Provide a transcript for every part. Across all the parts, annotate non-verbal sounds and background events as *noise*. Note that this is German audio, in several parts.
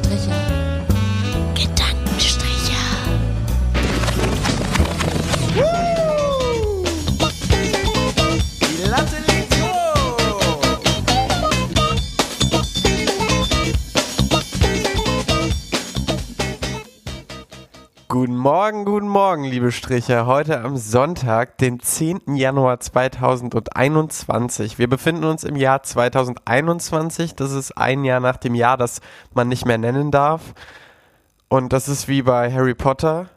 Gedankenstriche. Morgen, guten Morgen, liebe Stricher. Heute am Sonntag, den 10. Januar 2021. Wir befinden uns im Jahr 2021. Das ist ein Jahr nach dem Jahr, das man nicht mehr nennen darf. Und das ist wie bei Harry Potter.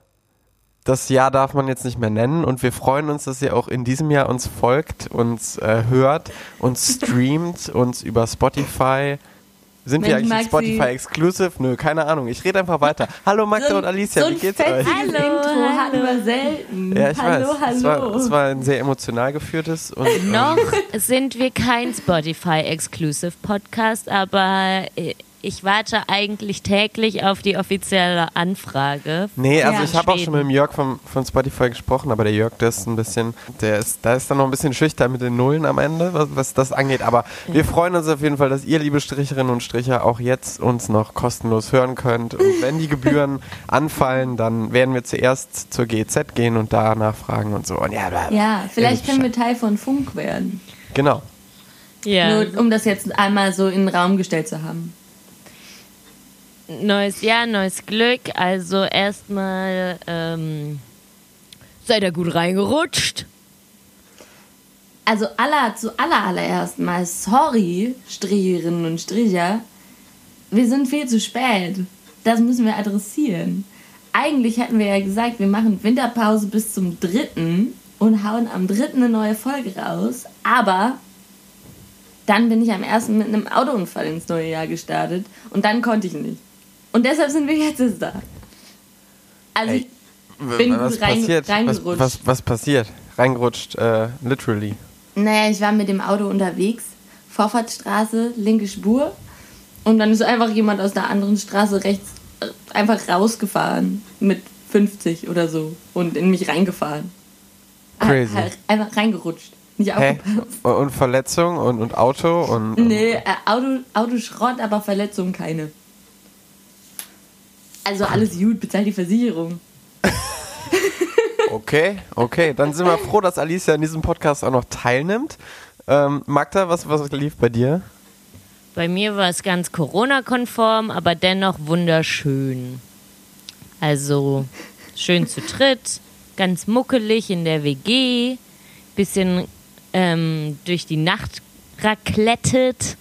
Das Jahr darf man jetzt nicht mehr nennen und wir freuen uns, dass ihr auch in diesem Jahr uns folgt, uns äh, hört, uns *laughs* streamt, uns über Spotify. Sind wir Mensch, eigentlich Maxi. Spotify Exclusive? Nö, keine Ahnung. Ich rede einfach weiter. *laughs* Hallo Magda So und Alicia, so wie geht's euch? Hallo, Intro hallo. wir selten. Ja, ich hallo, weiß. hallo. Es war, es war ein sehr emotional geführtes und ähm, Noch sind wir kein Spotify-Exclusive Podcast, aber äh, ich warte eigentlich täglich auf die offizielle Anfrage. Nee, also Ja. ich habe auch schon mit dem Jörg von, von Spotify gesprochen, aber der Jörg, der ist ein bisschen, der ist, da ist dann noch ein bisschen schüchtern mit den Nullen am Ende, was, was das angeht. Aber wir freuen uns auf jeden Fall, dass ihr, liebe Stricherinnen und Stricher, auch jetzt uns noch kostenlos hören könnt. Und *laughs* wenn die Gebühren anfallen, dann werden wir zuerst zur GZ gehen und da nachfragen und so. Und ja. Ja, vielleicht können wir Teil von Funk werden. Genau. Ja, Nur um das jetzt einmal so in den Raum gestellt zu haben. Neues Jahr, neues Glück. Also erstmal ähm, seid ihr gut reingerutscht. Also aller, zu aller allererst mal, sorry, Stricherinnen und Stricher, wir sind viel zu spät. Das müssen wir adressieren. Eigentlich hatten wir ja gesagt, wir machen Winterpause bis zum 3. und hauen am 3. eine neue Folge raus. Aber dann bin ich am 1. mit einem Autounfall ins neue Jahr gestartet und dann konnte ich nicht. Und deshalb sind wir jetzt da. Also Ey, ich bin was gut rein, passiert? Was, reingerutscht. was, was passiert? Reingerutscht, äh, literally. Naja, ich war mit dem Auto unterwegs, Vorfahrtsstraße, linke Spur. Und dann ist einfach jemand aus der anderen Straße rechts äh, einfach rausgefahren mit 50 oder so und in mich reingefahren. Crazy. Halt einfach reingerutscht. Nicht aufgepasst. Und, und Verletzung und, und Auto und. Nee, äh, Auto, Autoschrott, aber Verletzungen keine. Also alles gut, bezahlt die Versicherung. Okay, okay. Dann sind wir froh, dass Alicia in diesem Podcast auch noch teilnimmt. Ähm, Magda, was, was lief bei dir? Bei mir war es ganz Corona-konform, aber dennoch wunderschön. Also schön zu dritt, ganz muckelig in der WG, bisschen ähm, durch die Nacht raklettet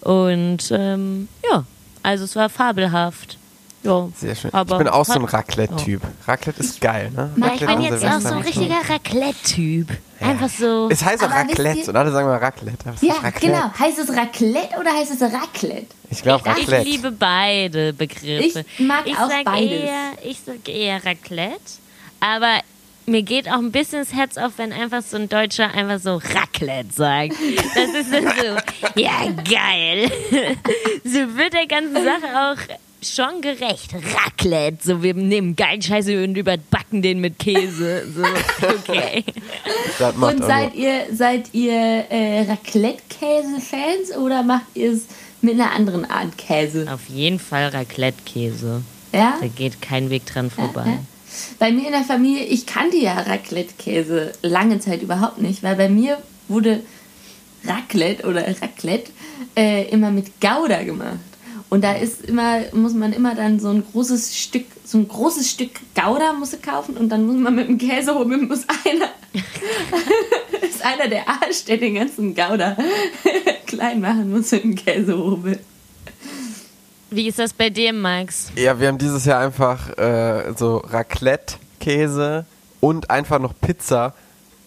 und ähm, ja, also es war fabelhaft. Ja, Sehr schön. aber ich bin auch so ein Raclette-Typ. Raclette ist geil, ne? Ja, ich Raclette bin jetzt auch so ein richtiger Raclette-Typ. Einfach so. Es heißt auch Aber wisst Raclette ihr- und alle sagen mal Raclette. Ist Ja, Raclette? genau. Heißt es Raclette oder heißt es Raclette? Ich glaube Ich Raclette. liebe beide Begriffe. Ich mag auch sag beides. Eher, ich sage eher Raclette, aber mir geht auch ein bisschen das Herz auf, wenn einfach so ein Deutscher einfach so Raclette sagt. Das ist dann so, *laughs* ja geil. *laughs* So wird der ganzen Sache auch schon gerecht. Raclette, so wir nehmen geilen Scheiße und überbacken den mit Käse. So, *laughs* okay. Das macht Und auch seid ihr, seid ihr äh, Raclette-Käse-Fans oder macht ihr es mit einer anderen Art Käse? Auf jeden Fall Raclette-Käse. Ja? Da geht kein Weg dran vorbei. Ja. Bei mir in der Familie, ich kannte ja Raclette-Käse lange Zeit überhaupt nicht, weil bei mir wurde Raclette oder Raclette äh, immer mit Gouda gemacht. Und da ist immer, muss man immer dann so ein großes Stück, so ein großes Stück Gouda muss kaufen und dann muss man mit dem Käsehobel *laughs* muss einer, *laughs* ist einer der Arsch, der den ganzen Gouda *laughs* klein machen muss mit dem Käsehobel. Wie ist das bei dir, Max? Ja, wir haben dieses Jahr einfach äh, so Raclette-Käse und einfach noch Pizza,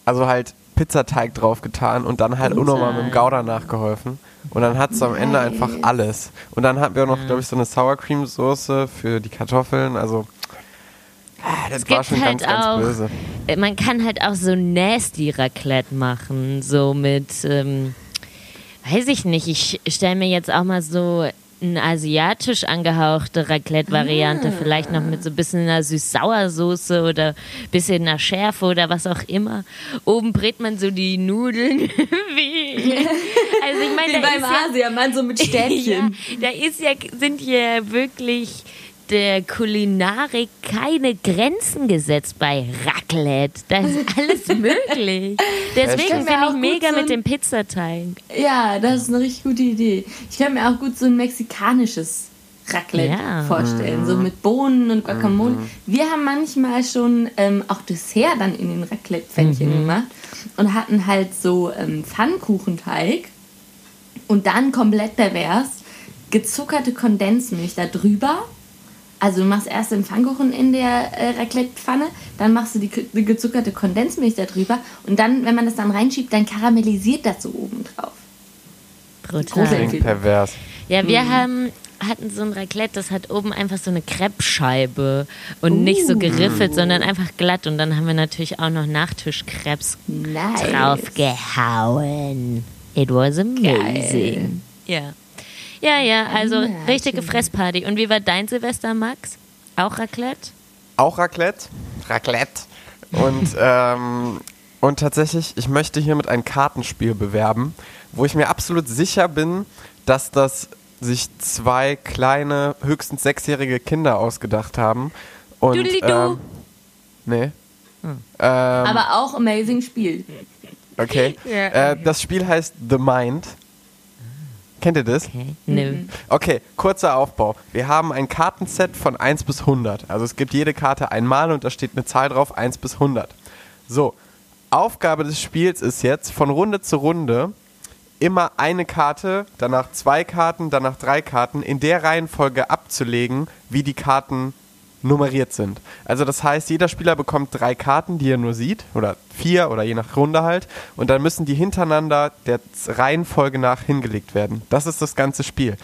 also halt Pizzateig drauf getan und dann halt unnormal mit dem Gouda nachgeholfen. Und dann hat es am Ende einfach alles. Und dann hatten wir auch noch, glaube ich, so eine Sour Cream Soße für die Kartoffeln. Also, ah, das war gibt schon halt ganz, ganz auch- böse. Äh, Man kann halt auch so nasty Raclette machen, so mit, ähm, weiß ich nicht, ich stelle mir jetzt auch mal so eine asiatisch angehauchte Raclette-Variante, vielleicht noch mit so ein bisschen einer Süß-Sauer-Soße oder ein bisschen einer Schärfe oder was auch immer. Oben brät man so die Nudeln. *laughs* *laughs* Also ich meine, Wie beim ja, Asiamann, so mit *laughs* Stäbchen. ja, da ist ja, sind ja wirklich der Kulinarik keine Grenzen gesetzt bei Raclette. Da ist alles *laughs* möglich. Deswegen finde ich mega so mit dem Pizzateig. Ja, das ist eine richtig gute Idee. Ich kann mir auch gut so ein mexikanisches Raclette Ja. vorstellen, so mit Bohnen und Guacamole. Wir haben manchmal schon ähm, auch Dessert dann in den Raclette-Pfännchen gemacht und hatten halt so ähm, Pfannkuchenteig und dann komplett pervers gezuckerte Kondensmilch da drüber. Also du machst erst den Pfannkuchen in der äh, Raclette-Pfanne, dann machst du die, die gezuckerte Kondensmilch da drüber und dann, wenn man das dann reinschiebt, dann karamellisiert das so oben drauf. Brutal. Klingt pervers. Ja, wir haben hatten so ein Raclette, das hat oben einfach so eine Crepe-Scheibe und nicht so geriffelt, sondern einfach glatt. Und dann haben wir natürlich auch noch Nachtischkrebs Nice. draufgehauen. It was amazing. Ja. Ja, ja, also Ja, richtige schön. Fressparty. Und wie war dein Silvester, Max? Auch Raclette? Auch Raclette. Raclette. Und, *laughs* ähm, und tatsächlich, ich möchte hiermit ein Kartenspiel bewerben, wo ich mir absolut sicher bin, dass das sich zwei kleine, höchstens sechsjährige Kinder ausgedacht haben. Und, Dudelidu. ähm, nee. Ähm, Aber auch amazing Spiel. okay. *laughs* Ja, Äh, das Spiel heißt The Mind. Kennt ihr das? Okay. Nö. Okay, kurzer Aufbau. Wir haben ein Kartenset von 1 bis 100. Also es gibt jede Karte einmal und da steht eine Zahl drauf, 1 bis 100. So, Aufgabe des Spiels ist jetzt, von Runde zu Runde immer eine Karte, danach zwei Karten, danach drei Karten in der Reihenfolge abzulegen, wie die Karten nummeriert sind. Also das heißt, jeder Spieler bekommt drei Karten, die er nur sieht, oder vier oder je nach Runde halt, und dann müssen die hintereinander der Reihenfolge nach hingelegt werden. Das ist das ganze Spiel.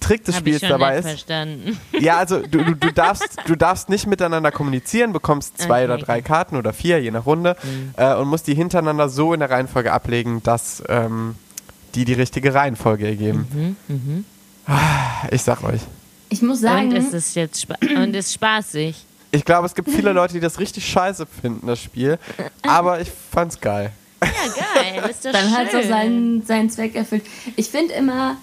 Trick des Hab ich Spiels schon dabei nicht ist, verstanden. *laughs* ja, also du, du, du, darfst, du darfst nicht miteinander kommunizieren, bekommst zwei Okay, oder drei Karten oder vier, je nach Runde, äh, und musst die hintereinander so in der Reihenfolge ablegen, dass ähm, die die richtige Reihenfolge ergeben. Ah, Ich sag euch. Ich muss sagen, Und es ist jetzt spa *clears throat* und ist spaßig. Ich glaube, es gibt viele Leute, die das richtig scheiße finden, das Spiel. Aber ich fand's geil. Ja, geil. Ist doch dann schön. hat es auch seinen, seinen Zweck erfüllt. Ich finde immer,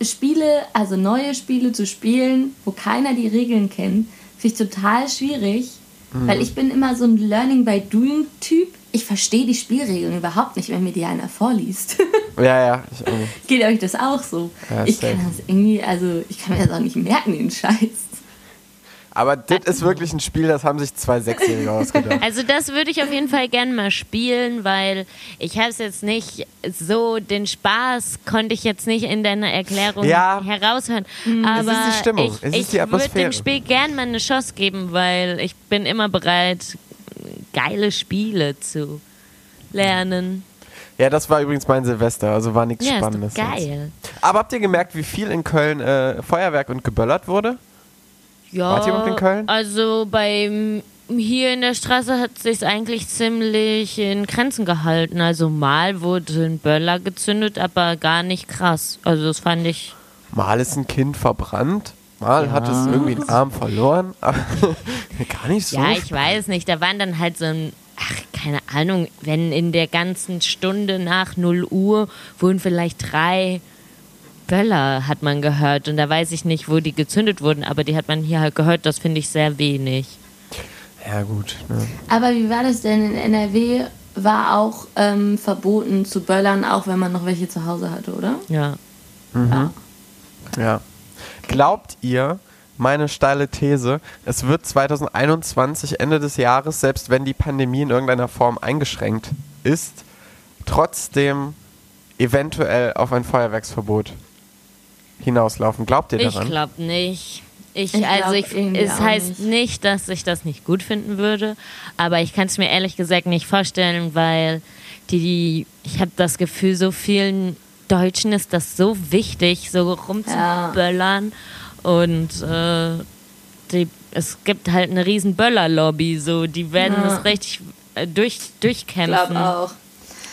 Spiele, also neue Spiele zu spielen, wo keiner die Regeln kennt, finde ich total schwierig. Mhm. Weil ich bin immer so ein Learning by Doing Typ. Ich verstehe die Spielregeln überhaupt nicht, wenn mir die einer vorliest. *laughs* Ja, ja, ich. Geht euch das auch so? Ja, ich kann das irgendwie, also ich kann mir das auch nicht merken, den Scheiß. Aber das ist wirklich ein Spiel, das haben sich zwei Sechsjährige ausgedacht. Also das würde ich auf jeden Fall gerne mal spielen, weil ich habe es jetzt nicht so, den Spaß konnte ich jetzt nicht in deiner Erklärung Ja. heraushören. Es Aber ist die Stimmung, ich, es ist ich würde dem Spiel gern mal eine Chance geben, weil ich bin immer bereit, geile Spiele zu lernen. Ja, das war übrigens mein Silvester, also war nichts Ja, ist Spannendes. sonst. geil. Aber habt ihr gemerkt, wie viel in Köln äh, Feuerwerk und geböllert wurde? Ja, Wart ihr überhaupt in Köln? Also beim hier in der Straße hat sich eigentlich ziemlich in Grenzen gehalten. Also mal wurde ein Böller gezündet, aber gar nicht krass. Also das fand ich. Mal ist ein Kind verbrannt, mal hat es irgendwie einen Arm verloren. *laughs* aber Gar nicht so. Ja, ich weiß nicht. Da waren dann halt so ein. Ach, keine Ahnung, wenn in der ganzen Stunde nach 0 Uhr wurden vielleicht drei Böller, hat man gehört. Und da weiß ich nicht, wo die gezündet wurden, aber die hat man hier halt gehört. Das finde ich sehr wenig. ja, gut. Ne. Aber wie war das denn in NRW? War auch ähm, verboten zu böllern, auch wenn man noch welche zu Hause hatte, oder? Ja. Ja. Glaubt ihr, meine steile These, es wird 2021, Ende des Jahres, selbst wenn die Pandemie in irgendeiner Form eingeschränkt ist, trotzdem eventuell auf ein Feuerwerksverbot hinauslaufen? Glaubt ihr Ich daran? glaube nicht. Ich, Ich also ich, es heißt nicht. nicht. dass ich das nicht gut finden würde, aber ich kann es mir ehrlich gesagt nicht vorstellen, weil die, die ich habe das Gefühl, so vielen Deutschen ist das so wichtig, so rumzuböllern und äh, die, es gibt halt eine riesen Böllerlobby, so die werden Ja. das richtig äh, durch, Ich durchkämpfen. glaube auch.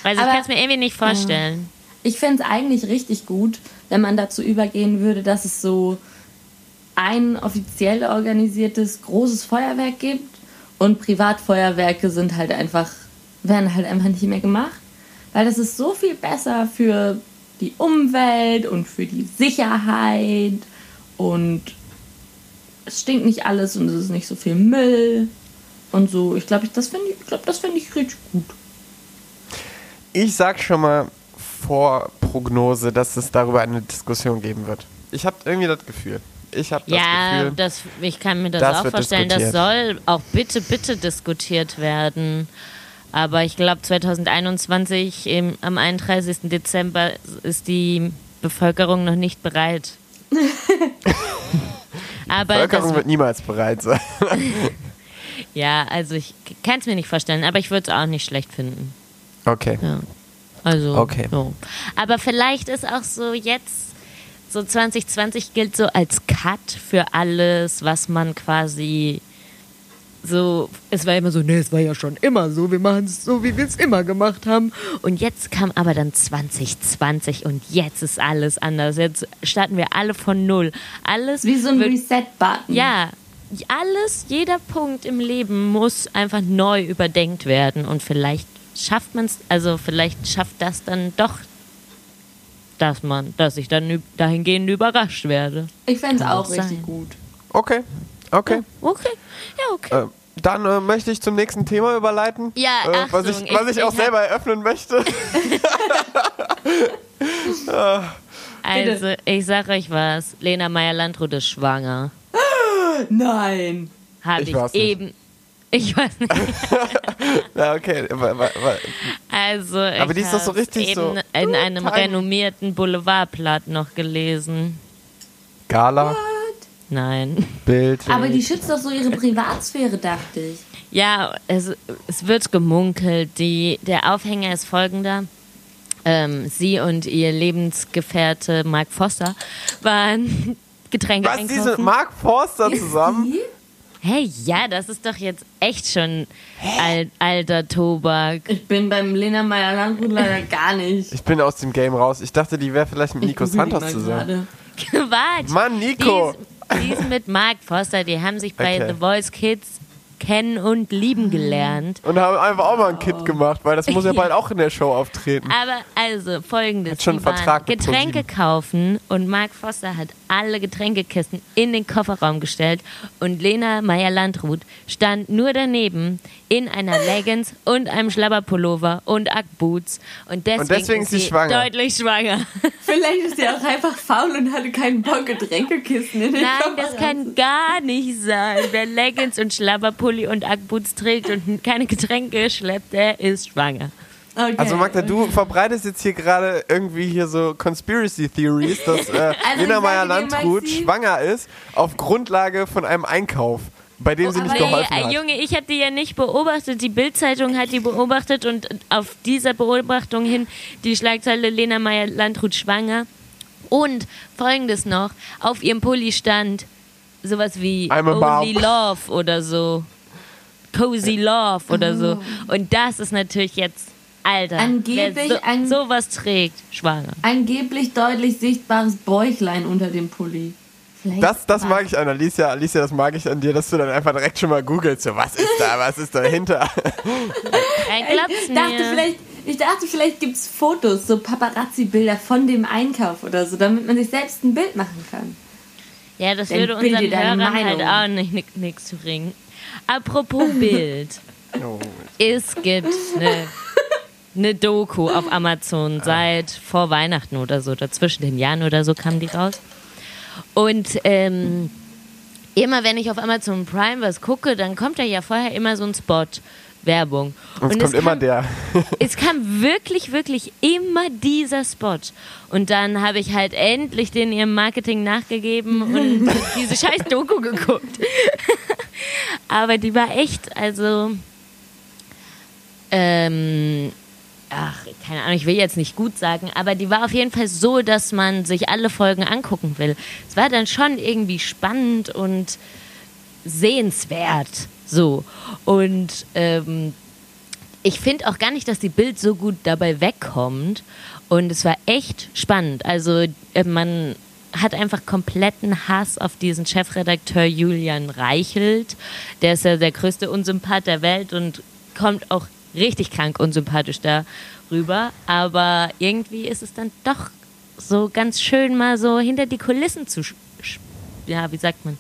Also ich Aber- kann es mir irgendwie nicht vorstellen. Ich fände es eigentlich richtig gut, wenn man dazu übergehen würde, dass es so ein offiziell organisiertes großes Feuerwerk gibt und Privatfeuerwerke sind halt einfach, werden halt einfach nicht mehr gemacht. Weil das ist so viel besser für die Umwelt und für die Sicherheit und es stinkt nicht alles und es ist nicht so viel Müll und so. Ich glaube, das finde ich, glaub, find ich richtig gut. Ich sag schon mal vor Prognose, dass es darüber eine Diskussion geben wird. Ich habe irgendwie das Gefühl. Ich habe das ja, Gefühl. Das, ich kann mir das, das auch vorstellen. Das soll auch bitte, bitte diskutiert werden. Aber ich glaube, 2021 im, am 31. Dezember ist die Bevölkerung noch nicht bereit. *laughs* Aber Bevölkerung wird niemals bereit sein. *laughs* ja, also ich kann es mir nicht vorstellen, aber ich würde es auch nicht schlecht finden. Okay. Ja. Also, okay. So. Aber vielleicht ist auch so jetzt, so 2020 gilt so als Cut für alles, was man quasi so, es war immer so, nee, es war ja schon immer so, wir machen es so, wie wir es immer gemacht haben. Und jetzt kam aber dann 2020 und jetzt ist alles anders. Jetzt starten wir alle von Null. Alles. Wie so ein Reset-Button. Ja, alles, jeder Punkt im Leben muss einfach neu überdenkt werden und vielleicht schafft man es, also vielleicht schafft das dann doch, dass man, dass ich dann dahingehend überrascht werde. Ich fände es auch richtig sein. gut. Okay. Okay. Ja, okay. Ja, okay. Äh, dann äh, möchte ich zum nächsten Thema überleiten. Ja, äh, Achtung, was ich, was ich, ich auch selber eröffnen möchte. *laughs* also, ich sag euch was. Lena Meyer-Landrut ist schwanger. *gasps* Nein. Habe ich, ich eben. Ich weiß nicht. *laughs* ja, okay. Also, Aber die ist doch so richtig eben so. In einem renommierten Boulevardblatt noch gelesen. Gala? Nein. Bild. Aber die schützt doch so ihre Privatsphäre, dachte ich. Ja, es, es wird gemunkelt. Die, der Aufhänger ist folgender. Ähm, sie und ihr Lebensgefährte Mark Foster waren *laughs* Getränke Was, einkaufen. diese Mark Forster zusammen? Hey, ja, das ist doch jetzt echt schon al alter Tobak. Ich bin beim Lena Meyer Landrut leider *laughs* gar nicht. Ich bin aus dem Game raus. Ich dachte, die wäre vielleicht mit Nico Santos zusammen. Quatsch. Mann, Nico. Die ist, die ist mit Mark Foster, die haben sich bei okay. The Voice Kids kennen und lieben gelernt. Und haben einfach auch mal ein Kit gemacht, weil das muss ja *laughs* bald auch in der Show auftreten. Aber also folgendes: hat schon einen Vertrag Getränke kaufen und Mark Foster hat alle Getränkekisten in den Kofferraum gestellt und Lena Meyer-Landrut stand nur daneben in einer *laughs* Leggings und einem Schlabberpullover und Ackboots und deswegen, und deswegen ist sie schwanger. deutlich schwanger. *laughs* Vielleicht ist sie auch einfach faul und hatte keinen Bock Getränkekisten in den Nein, Kofferraum. das kann gar nicht sein. Wer Leggings und Schlabberpulli und Ackboots trägt und *laughs* keine Getränke schleppt, der ist schwanger. Okay. Also Magda, du verbreitest jetzt hier gerade irgendwie hier so Conspiracy Theories, dass äh, *laughs* also Lena Meyer-Landrut schwanger ist auf Grundlage von einem Einkauf, bei dem oh, sie nicht geholfen nee, hat. Junge, ich habe die ja nicht beobachtet. Die Bildzeitung hat die beobachtet und auf dieser Beobachtung hin die Schlagzeile Lena Meyer-Landrut schwanger. Und folgendes noch, auf ihrem Pulli stand sowas wie Only Love oder so. Cozy Love oder so. Oh. Und das ist natürlich jetzt Alter, angeblich wer so, ein, sowas trägt, schwanger. Angeblich deutlich sichtbares Bäuchlein unter dem Pulli. das, das mag ich an Alicia. Alicia, das mag ich an dir, dass du dann einfach direkt schon mal googelst. So, was ist da, *laughs* was ist dahinter? ich dachte vielleicht, ich dachte, vielleicht gibt es Fotos, so Paparazzi-Bilder von dem Einkauf oder so, damit man sich selbst ein Bild machen kann. Ja, das Dann würde unseren Hörern halt auch nicht nichts bringen. Apropos *laughs* Bild. Oh. Es gibt eine eine Doku auf Amazon seit vor Weihnachten oder so, oder zwischen den Jahren oder so kam die raus. Und ähm, immer wenn ich auf Amazon Prime was gucke, dann kommt da ja vorher immer so ein Spot. Werbung. Und, es kommt immer der. *laughs* es kam wirklich, wirklich immer dieser Spot. Und dann habe ich halt endlich den ihrem Marketing nachgegeben *laughs* und diese scheiß Doku geguckt. *laughs* Aber die war echt, also ähm, ach, keine Ahnung, ich will jetzt nicht gut sagen, aber die war auf jeden Fall so, dass man sich alle Folgen angucken will. Es war dann schon irgendwie spannend und sehenswert. So. Und ähm, ich finde auch gar nicht, dass die Bild so gut dabei wegkommt. Und es war echt spannend. Also äh, man hat einfach kompletten Hass auf diesen Chefredakteur Julian Reichelt. Der ist ja der größte Unsympath der Welt und kommt auch richtig krank unsympathisch darüber. Aber irgendwie ist es dann doch so ganz schön, mal so hinter die Kulissen zu, ja, wie sagt man?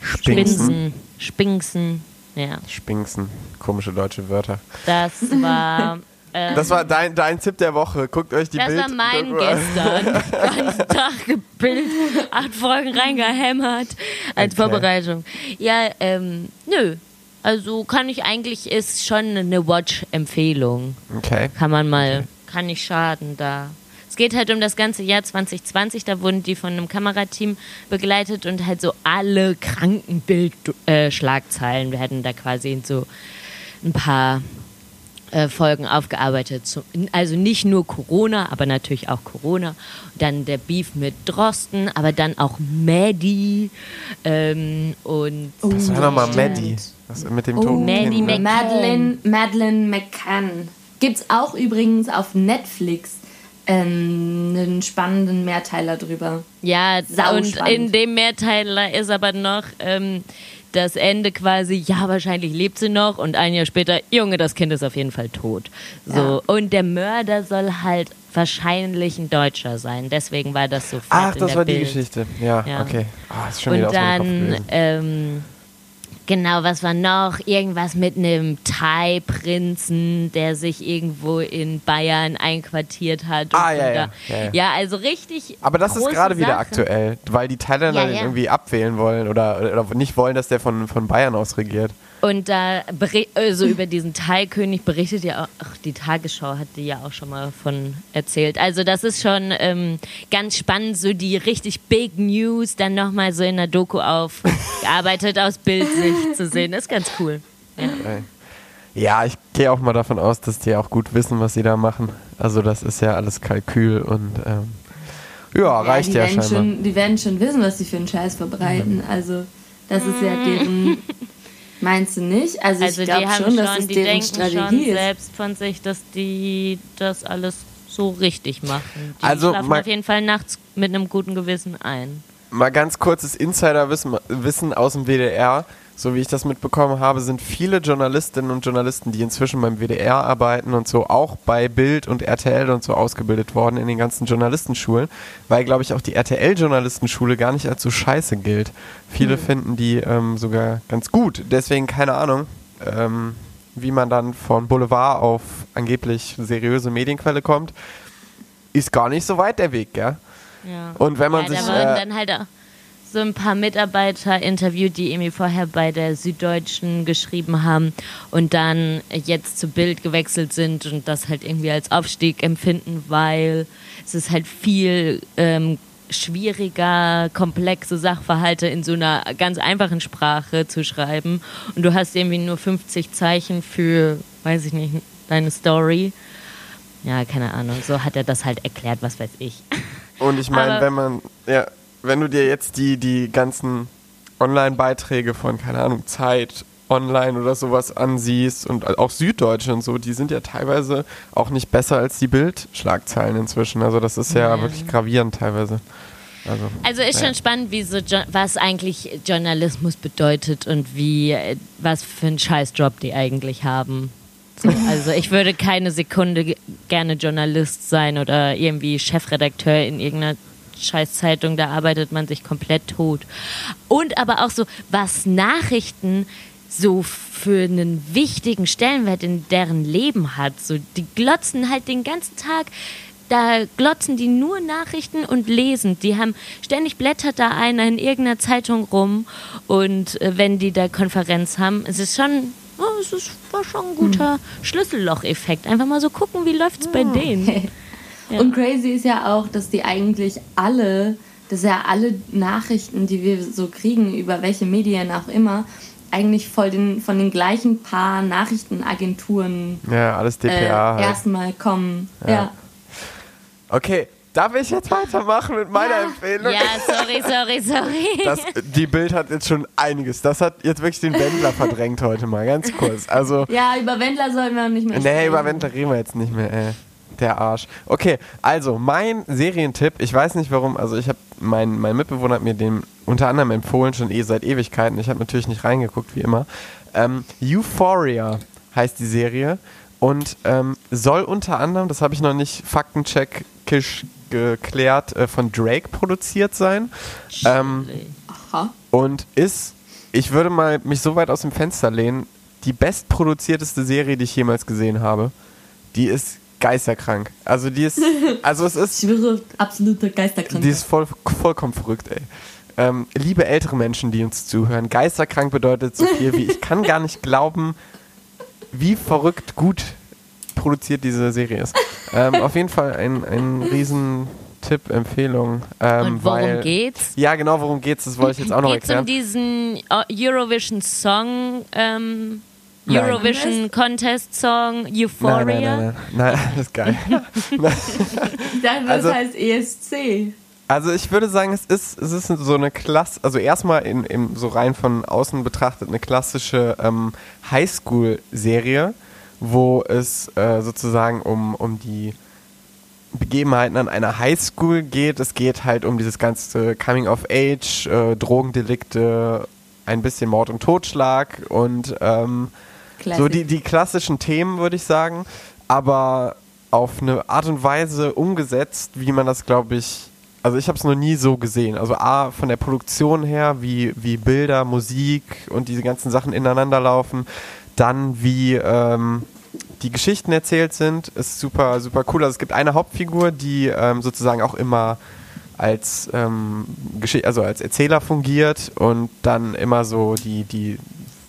Spinksen. Spinksen. Ja. Spinksen. Komische deutsche Wörter. Das war. *laughs* Ähm, das war dein, dein Tipp der Woche. Guckt euch die das Bild. war mein gestern. Ganzen Tag gebildet, acht Folgen reingehämmert als Okay. Vorbereitung. Ja, ähm, nö. Also kann ich eigentlich, ist schon eine Watch-Empfehlung. Okay. Kann man mal, kann nicht schaden da. Es geht halt um das ganze Jahr 2020, da wurden die von einem Kamerateam begleitet und halt so alle Krankenbild-Schlagzeilen werden da quasi in so ein paar äh, Folgen aufgearbeitet. So, also nicht nur Corona, aber natürlich auch Corona. Dann der Beef mit Drosten, aber dann auch Maddie ähm, und Das war nochmal. Maddie. Was mit dem Oh, toten Maddie Kind. ne? Mac- Madeleine, Madeleine McCann. Gibt's auch übrigens auf Netflix einen spannenden Mehrteiler drüber. Ja, Sau und spannend. in dem Mehrteiler ist aber noch ähm, das Ende quasi, ja, wahrscheinlich lebt sie noch und ein Jahr später, Junge, das Kind ist auf jeden Fall tot. So. Und der Mörder soll halt wahrscheinlich ein Deutscher sein. Deswegen war das so fett Ach, in das der war die Bild. Geschichte. Ja, Ja. okay. Ah, ist schon wieder Und dann, ähm, genau, was war noch? Irgendwas mit einem Thai-Prinzen, der sich irgendwo in Bayern einquartiert hat. Ah, ja, ja. Ja, ja. also richtig. Aber das ist gerade wieder aktuell, weil die Thailänder den irgendwie abwählen wollen oder, oder nicht wollen, dass der von, von Bayern aus regiert. Und da also über diesen Thai-König berichtet ja auch, ach, die Tagesschau hat die ja auch schon mal von erzählt. Also das ist schon ähm, ganz spannend, so die richtig Big News dann nochmal so in der Doku aufgearbeitet *laughs* aus Bildsicht zu sehen. Das ist ganz cool. Ja. Ja, ich gehe auch mal davon aus, dass die auch gut wissen, was sie da machen. Also das ist ja alles Kalkül und ähm, ja, reicht die ja scheinbar. Schon, die werden schon wissen, was sie für einen Scheiß verbreiten. Also, das ist ja deren. *laughs* Meinst du nicht? Also, Also ich die glaube haben schon, schon, dass es die deren denken Strategie schon ist. selbst von sich, dass die das alles so richtig machen. Die Also schlafen mal- auf jeden Fall nachts mit einem guten Gewissen ein. Mal ganz kurzes Insiderwissen Wissen aus dem WDR. So wie ich das mitbekommen habe, sind viele Journalistinnen und Journalisten, die inzwischen beim WDR arbeiten und so auch bei Bild und RTL und so ausgebildet worden in den ganzen Journalistenschulen, weil, glaube ich, auch die RTL-Journalistenschule gar nicht als so scheiße gilt. Viele finden die ähm, sogar ganz gut. Deswegen keine Ahnung, ähm, wie man dann von Boulevard auf angeblich seriöse Medienquelle kommt. Ist gar nicht so weit der Weg, gell? Ja. Und wenn man ja, sich. da Äh, dann halt auch so ein paar Mitarbeiter interviewt, die irgendwie vorher bei der Süddeutschen geschrieben haben und dann jetzt zu Bild gewechselt sind und das halt irgendwie als Aufstieg empfinden, weil es ist halt viel ähm, schwieriger, komplexe Sachverhalte in so einer ganz einfachen Sprache zu schreiben und du hast irgendwie nur 50 Zeichen für, weiß ich nicht, deine Story. Ja, keine Ahnung. So hat er das halt erklärt, was weiß ich. Und ich meine, wenn man, ja, wenn du dir jetzt die, die ganzen Online-Beiträge von, keine Ahnung, Zeit, Online oder sowas ansiehst und auch Süddeutsche und so, die sind ja teilweise auch nicht besser als die Bildschlagzeilen inzwischen. Also das ist ja Ja. wirklich gravierend teilweise. Also, Also ist ja. schon spannend, wie so Jo- was eigentlich Journalismus bedeutet und wie was für einen Scheißjob die eigentlich haben. So, *laughs* also ich würde keine Sekunde ge- gerne Journalist sein oder irgendwie Chefredakteur in irgendeiner Scheißzeitung, da arbeitet man sich komplett tot. Und aber auch so, was Nachrichten so für einen wichtigen Stellenwert in deren Leben hat. So, die glotzen halt den ganzen Tag da glotzen die nur Nachrichten und lesen. Die haben ständig blättert da einer in irgendeiner Zeitung rum und äh, wenn die da Konferenz haben, es ist schon, oh, es ist, war schon ein guter Schlüssellocheffekt. Einfach mal so gucken, wie läuft's bei denen. *laughs* Ja. Und crazy ist ja auch, dass die eigentlich alle, dass ja alle Nachrichten, die wir so kriegen, über welche Medien auch immer, eigentlich voll den, von den gleichen paar Nachrichtenagenturen ja, alles äh, DPA. halt. erstmal kommen. Ja. Ja. Okay, darf ich jetzt weitermachen mit meiner Ja. Empfehlung? Ja, sorry, sorry, sorry. Das, die Bild hat jetzt schon einiges. Das hat jetzt wirklich den Wendler verdrängt heute mal, ganz kurz. Also, Ja, über Wendler sollen wir nicht mehr nee, über Wendler reden wir jetzt nicht mehr. Ey. Der Arsch. Okay, also mein Serientipp, ich weiß nicht warum, also ich habe, mein, mein Mitbewohner hat mir den unter anderem empfohlen, schon eh seit Ewigkeiten. Ich habe natürlich nicht reingeguckt, wie immer. Ähm, Euphoria heißt die Serie und ähm, soll unter anderem, das habe ich noch nicht faktencheckisch geklärt, äh, von Drake produziert sein. Ähm, Aha. und ist, ich würde mal mich so weit aus dem Fenster lehnen, die bestproduzierteste Serie, die ich jemals gesehen habe. Die ist geisterkrank. Also die ist, *laughs* also es ist Ich schwöre, absoluter Geisterkrank. die ist voll, vollkommen verrückt, ey. Ähm, liebe ältere Menschen, die uns zuhören, geisterkrank bedeutet so viel wie, ich kann gar nicht glauben, wie verrückt gut produziert diese Serie ist. Ähm, auf jeden Fall ein, ein riesen Tipp, Empfehlung. Ähm, Und worum weil, geht's? Ja, genau, worum geht's, das wollte ich jetzt auch noch Geht's um erklären. diesen äh, Eurovision Song, ähm. Eurovision Contest Song Euphoria? Nein, nein, nein, nein, nein, das ist geil. Ich dachte, das Also- heißt ESC. Also ich würde sagen, es ist, es ist so eine Klasse, also erstmal in, in so rein von außen betrachtet eine klassische ähm, Highschool-Serie, wo es äh, sozusagen um, um die Begebenheiten an einer Highschool geht. Es geht halt um dieses ganze Coming of Age, äh, Drogendelikte, ein bisschen Mord und Totschlag und ähm, Classic. so die, die klassischen Themen, würde ich sagen, aber auf eine Art und Weise umgesetzt, wie man das, glaube ich, also ich habe es noch nie so gesehen. Also A, von der Produktion her, wie, wie Bilder, Musik und diese ganzen Sachen ineinander laufen, dann wie ähm, die Geschichten erzählt sind, ist super, super cool. Also es gibt eine Hauptfigur, die ähm, sozusagen auch immer als, ähm, also als Erzähler fungiert und dann immer so die, die,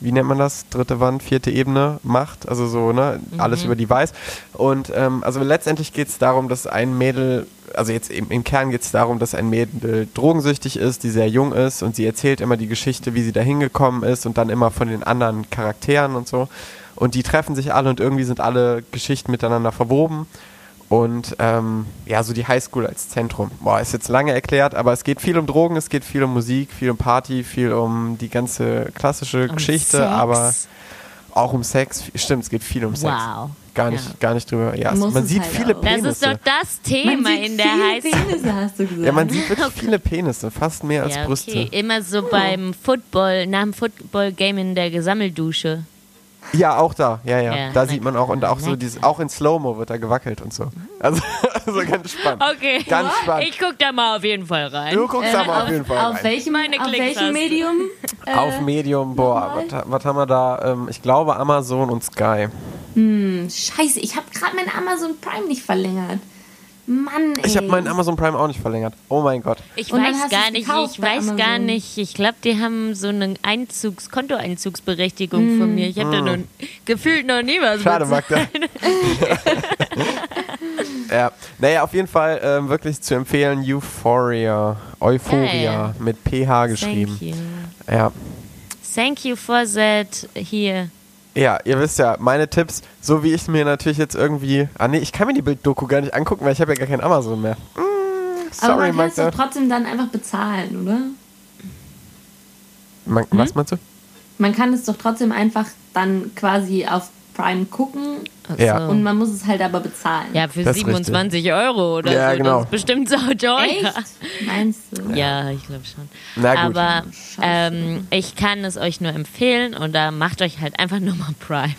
wie nennt man das, dritte Wand, vierte Ebene macht, also so, ne, alles über die weiß. Und ähm, also letztendlich geht es darum, dass ein Mädel, also jetzt im, im Kern geht es darum, dass ein Mädel drogensüchtig ist, die sehr jung ist und sie erzählt immer die Geschichte, wie sie da hingekommen ist und dann immer von den anderen Charakteren und so. Und die treffen sich alle und irgendwie sind alle Geschichten miteinander verwoben. Und ähm, ja, so die Highschool als Zentrum. Boah, ist jetzt lange erklärt, aber es geht viel um Drogen, es geht viel um Musik, viel um Party, viel um die ganze klassische Um Geschichte, Sex. aber auch um Sex. Stimmt, es geht viel um Sex. Wow. Gar nicht, Ja. gar nicht drüber. Ja, Muss man sieht halt viele auch. Das Penisse. ist doch das Thema Man sieht in der viele Highschool. Penisse, hast du gesagt. ja, man sieht wirklich viele Penisse, fast mehr als Ja, Brüste. okay. Immer so beim Football, nach dem Football-Game in der Gesammeldusche. Ja, auch da. Ja, ja. Ja, da sieht man auch und auch so dieses, auch in Slow-Mo wird da gewackelt und so. Also, *laughs* also ganz spannend. Okay. Ganz spannend. Ich guck da mal auf jeden Fall rein. Du guckst da mal auf auf, jeden Fall auf rein. welchem, Meine auf welchem. Medium? *laughs* Äh, Auf Medium, boah, was, was haben wir da? Ähm, ich glaube Amazon und Sky. Scheiße, ich habe gerade mein Amazon Prime nicht verlängert. Mann, ey. Ich habe meinen Amazon Prime auch nicht verlängert. Oh mein Gott. Ich Und weiß gar nicht, ich weiß Amazon. gar nicht. Ich glaube, die haben so eine Einzugs Kontoeinzugsberechtigung von mir. Ich habe da noch gefühlt noch nie was Hm. Schade. Magda. *laughs* *laughs* ja, naja, auf jeden Fall ähm, wirklich zu empfehlen, Euphoria. Euphoria Geil. mit PH geschrieben. Thank you. Ja. Thank you for that here. Ja, ihr wisst ja, meine Tipps, so wie ich mir natürlich jetzt irgendwie. Ah nee, ich kann mir die Bilddoku gar nicht angucken, weil ich habe ja gar kein Amazon mehr. Mm, Aber sorry, man kann es doch trotzdem dann einfach bezahlen, oder? Man, Was meinst du? Man kann es doch trotzdem einfach dann quasi auf Prime gucken Ja. so. und man muss es halt aber bezahlen. ja, für Das ist 27 Euro oder Ja, so. genau. Das ist bestimmt so teuer. Echt? Meinst du? Ja, ich glaube schon. Na gut. Aber ähm, ich kann es euch nur empfehlen und da macht euch halt einfach nur mal Prime.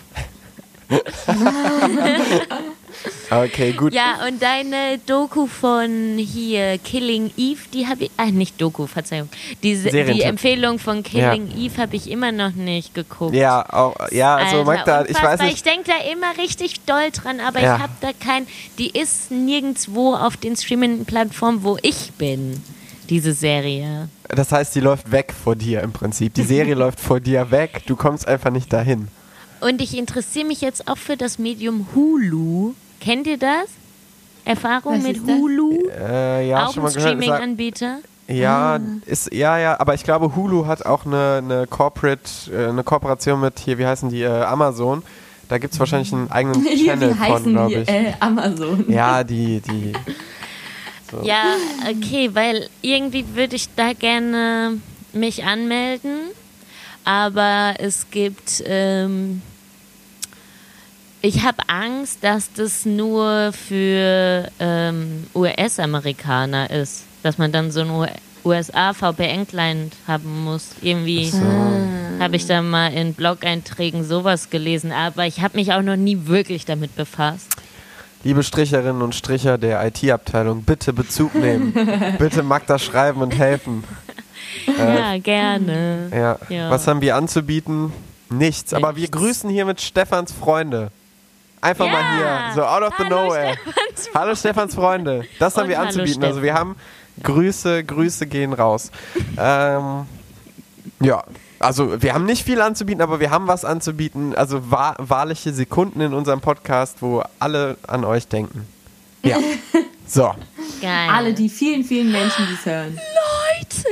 *laughs* *laughs* *laughs* Okay, gut. Ja, und deine Doku von hier, Killing Eve, die habe ich, ah, nicht Doku, Verzeihung. Die Serientipp. Empfehlung von Killing Eve habe ich immer noch nicht geguckt. Ja, auch, ja, also Alter, Magda, ich weiß nicht. Ich denke da immer richtig doll dran, aber Ja. ich habe da kein, die ist nirgendwo auf den Streaming-Plattformen, wo ich bin, diese Serie. Das heißt, die läuft weg vor dir im Prinzip. Die Serie *laughs* läuft vor dir weg. Du kommst einfach nicht dahin. Und ich interessiere mich jetzt auch für das Medium Hulu. Kennt ihr das? Erfahrung Was mit? Hulu? Äh, ja, auch schon ein Streaming-Anbieter? Ja, ist, ja, ja, aber ich glaube, Hulu hat auch eine, eine Corporate, äh, eine Kooperation mit hier, wie heißen die, äh, Amazon. Da gibt es wahrscheinlich einen eigenen *laughs* Channel wie von, heißen glaube die? ich. Äh, Amazon. Ja, die, die. *laughs* So. Ja, okay, weil irgendwie würde ich da gerne mich anmelden, aber es gibt, ähm, Ich habe Angst, dass das nur für ähm, US-Amerikaner ist. Dass man dann so ein USA-VPN-Client haben muss. Irgendwie habe ich da mal in Blog-Einträgen sowas gelesen. Aber ich habe mich auch noch nie wirklich damit befasst. Liebe Stricherinnen und Stricher der IT-Abteilung, bitte Bezug nehmen. *laughs* bitte Magda schreiben und helfen. ja, gerne. Ja. Ja. Was haben wir anzubieten? Nichts. Aber wir Nichts. grüßen hiermit Stefans Freunde. Einfach mal Ja. hier, so out of the Hallo, nowhere. Stefans Hallo Stefans Freunde. Das haben wir anzubieten. Also wir haben Grüße, Grüße gehen raus. *laughs* ähm, ja, also wir haben nicht viel anzubieten, aber wir haben was anzubieten. Also wahr, wahrliche Sekunden in unserem Podcast, wo alle an euch denken. Ja. *laughs* So, Geil. Alle die vielen, vielen Menschen, die es hören. Leute.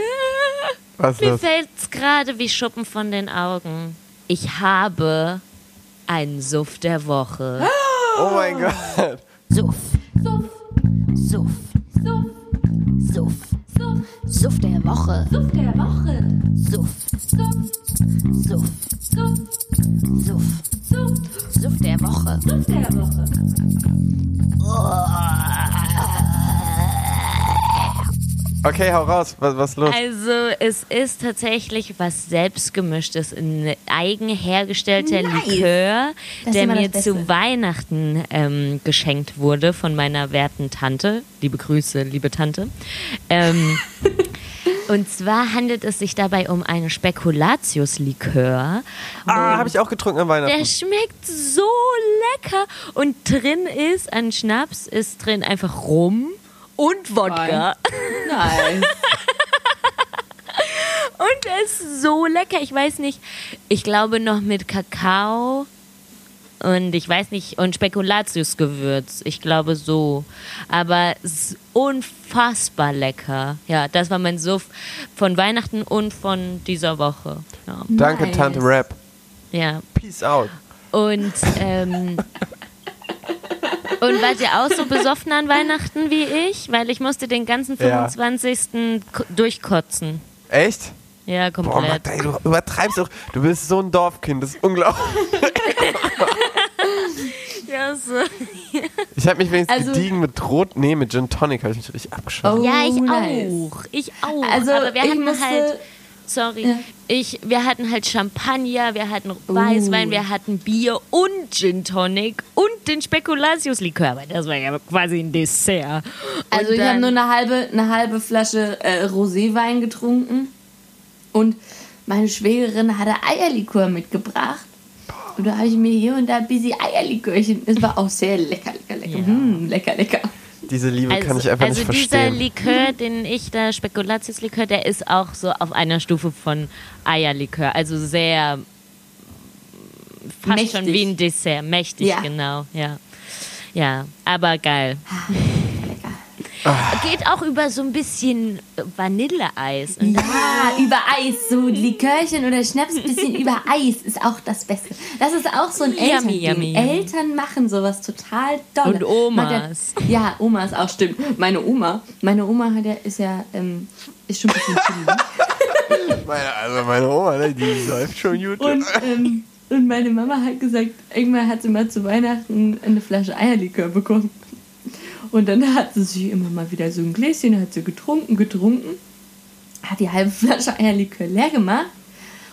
was ist Mir das? fällt's gerade wie Schuppen von den Augen. Ich habe einen Suff der Woche. Oh mein Gott. Suff. Suff. Suff. Suff. Suff. Suff. Suff der Woche. Suff der Woche. Suff. Suff. Suff. Okay, hau raus. Was, was ist los? Also es ist tatsächlich was selbstgemischtes, ein eigen hergestellter Nice. Likör, Das der mir zu Weihnachten ähm, geschenkt wurde von meiner werten Tante. Liebe Grüße, liebe Tante. Ähm, *laughs* und zwar handelt es sich dabei um einen Spekulatius-Likör. Ah, habe ich auch getrunken an Weihnachten. Der schmeckt so lecker. Und drin ist, an Schnaps ist drin einfach Rum und Wodka. Nein. *laughs* Und er ist so lecker. Ich weiß nicht, ich glaube noch mit Kakao und ich weiß nicht, und Spekulatiusgewürz. Ich glaube so. Aber es ist unfassbar lecker. Ja, das war mein Suff von Weihnachten und von dieser Woche. Ja. Danke, Nice. Tante Rap. ja. Peace out. Und, ähm, *laughs* und wart ihr auch so besoffen an Weihnachten wie ich? Weil ich musste den ganzen Ja. 25. ko- durchkotzen. Echt? Ja, Boah, komplett. Magda, ey, du übertreibst doch. Du bist so ein Dorfkind, das ist unglaublich. *laughs* ja, so. Ich habe mich wenigstens Also- gediegen mit Rot, nee, mit Gin Tonic habe ich mich richtig abgeschossen. Oh, Ja, ich nice. auch. Ich auch. Also, Aber wir ich hatten musste- halt. Sorry. Ja. Ich, wir hatten halt Champagner, wir hatten Weißwein, wir hatten Bier und Gin Tonic und den Spekulatiuslikör. Aber das war ja quasi ein Dessert. Und Also ich habe nur eine halbe, eine halbe Flasche äh, Roséwein getrunken und meine Schwägerin hatte Eierlikör mitgebracht. Und da habe ich mir hier und da ein bisschen Eierlikörchen. Es war auch sehr lecker, lecker, lecker. Ja. Mm, lecker, lecker. Diese Liebe kann ich einfach also nicht dieser verstehen. Likör, den ich da, Spekulatiuslikör, der ist auch so auf einer Stufe von Eierlikör. Also sehr fast Mächtig. schon wie ein Dessert. Mächtig, Ja. genau. Ja. Ja, aber geil. *laughs* lecker. Geht auch über so ein bisschen Vanilleeis. Und Ja, über Eis, so Likörchen oder Schnaps, bisschen *laughs* über Eis ist auch das Beste. Das ist auch so ein Yummy, Elternding. yummy, yummy. Eltern machen sowas total doll. Und Omas. Ja, Omas auch, stimmt. Meine Oma, meine Oma hat ja, ist ja, ähm, ist schon ein bisschen Chili. *laughs* Meine, also meine Oma, ne, die läuft schon gut. Und, ähm, und meine Mama hat gesagt, irgendwann hat sie mal zu Weihnachten eine Flasche Eierlikör bekommen. Und dann hat sie sich immer mal wieder so ein Gläschen, hat sie getrunken, getrunken, hat die halbe Flasche Eierlikör leer gemacht.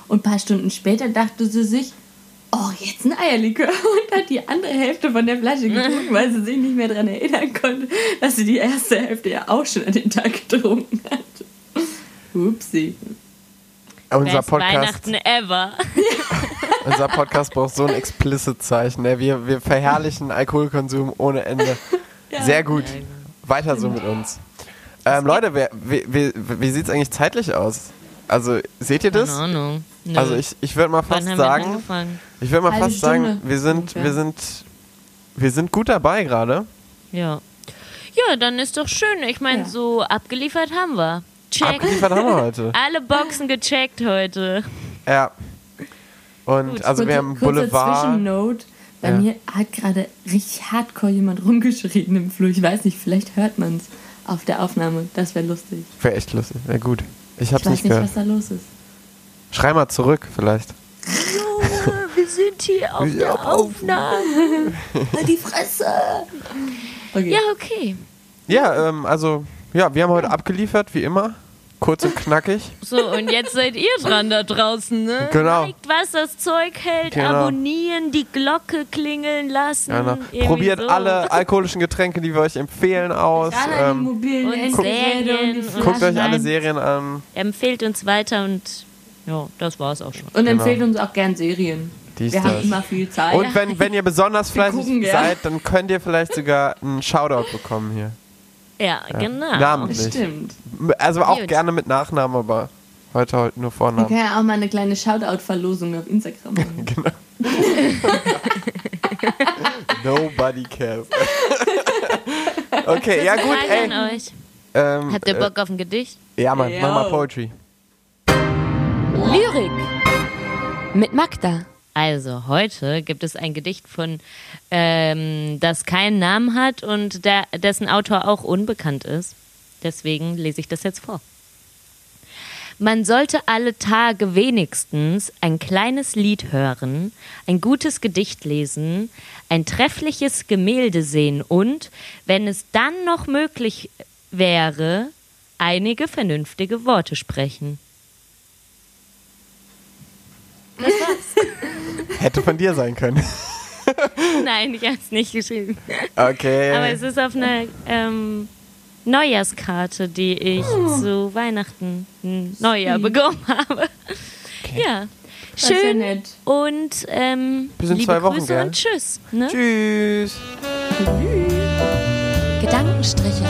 Und ein paar Stunden später dachte sie sich, oh, jetzt ein Eierlikör. *laughs* Und hat die andere Hälfte von der Flasche getrunken, weil sie sich nicht mehr daran erinnern konnte, dass sie die erste Hälfte ja auch schon an den Tag getrunken hat. Upsi. unser Best Podcast, Weihnachten ever. *laughs* unser Podcast braucht so ein Explicit-Zeichen. Ne? Wir, wir verherrlichen Alkoholkonsum ohne Ende. Sehr gut. Weiter so mit uns. Ähm, Leute, wer, wie, wie, wie sieht es eigentlich zeitlich aus? Also, seht ihr Keine das? Ahnung. Nö. Also, ich, ich würde mal fast sagen, ich würde mal Halbe fast sagen, Stunde wir sind, wir sind, wir sind gut dabei gerade. Ja. Ja, dann ist doch schön. Ich meine, Ja. so abgeliefert haben wir. Check. Abgeliefert haben wir *laughs* heute. Alle Boxen gecheckt heute. Ja. Und Gut. also wir haben Boulevard. Zwischennote. Bei Ja. mir hat gerade richtig hardcore jemand rumgeschrien im Flur. Ich weiß nicht, vielleicht hört man es auf der Aufnahme. Das wäre lustig. Wäre echt lustig. Wäre gut. Ich hab's Ich weiß nicht gehört. was da los ist. Schrei mal zurück, vielleicht. Junge, wir sind hier auf der auf Aufnahme. Halt die Fresse! Okay. Ja, okay. Ja, ähm, also, ja, wir haben heute abgeliefert, wie immer. Kurz und knackig. So, und jetzt seid ihr dran da draußen, ne? Genau. Liked, was das Zeug hält, Genau. abonnieren, die Glocke klingeln lassen. Genau. Probiert so. alle alkoholischen Getränke, die wir euch empfehlen, aus. Alle Ähm, mobilen und die Serien und- guckt euch alle. Serien an. Empfehlt uns weiter und ja, das war's auch schon. Und empfehlt uns auch gern Serien. Dies, Wir haben das. immer viel Zeit. Und wenn, wenn ihr besonders fleißig gucken, ja. seid, dann könnt ihr vielleicht sogar einen Shoutout bekommen hier. Ja, genau. Namentlich. Stimmt. Also auch Gut. gerne mit Nachnamen, aber heute halt nur Vornamen. können ja auch mal eine kleine Shoutout-Verlosung auf Instagram machen. *laughs* Genau. *laughs* Nobody cares. *laughs* okay, ja gut, ey. euch. Ähm, Habt ihr Bock auf ein Gedicht? Äh, ja, Mann, mach mal. Poetry. Lyrik mit Magda. Also, heute gibt es ein Gedicht von, ähm, das keinen Namen hat und der, dessen Autor auch unbekannt ist. Deswegen lese ich das jetzt vor. Man sollte alle Tage wenigstens ein kleines Lied hören, ein gutes Gedicht lesen, ein treffliches Gemälde sehen und, wenn es dann noch möglich wäre, einige vernünftige Worte sprechen. Hätte von dir sein können. *laughs* Nein, ich habe es nicht geschrieben. Okay. Aber es ist auf einer ähm, Neujahrskarte, die ich zu Weihnachten, Neujahr bekommen habe. Ja. Ist ja Schön nett. und ähm, Bis in liebe zwei Wochen, Grüße gell? und tschüss. Ne? Tschüss. Gedankenstriche.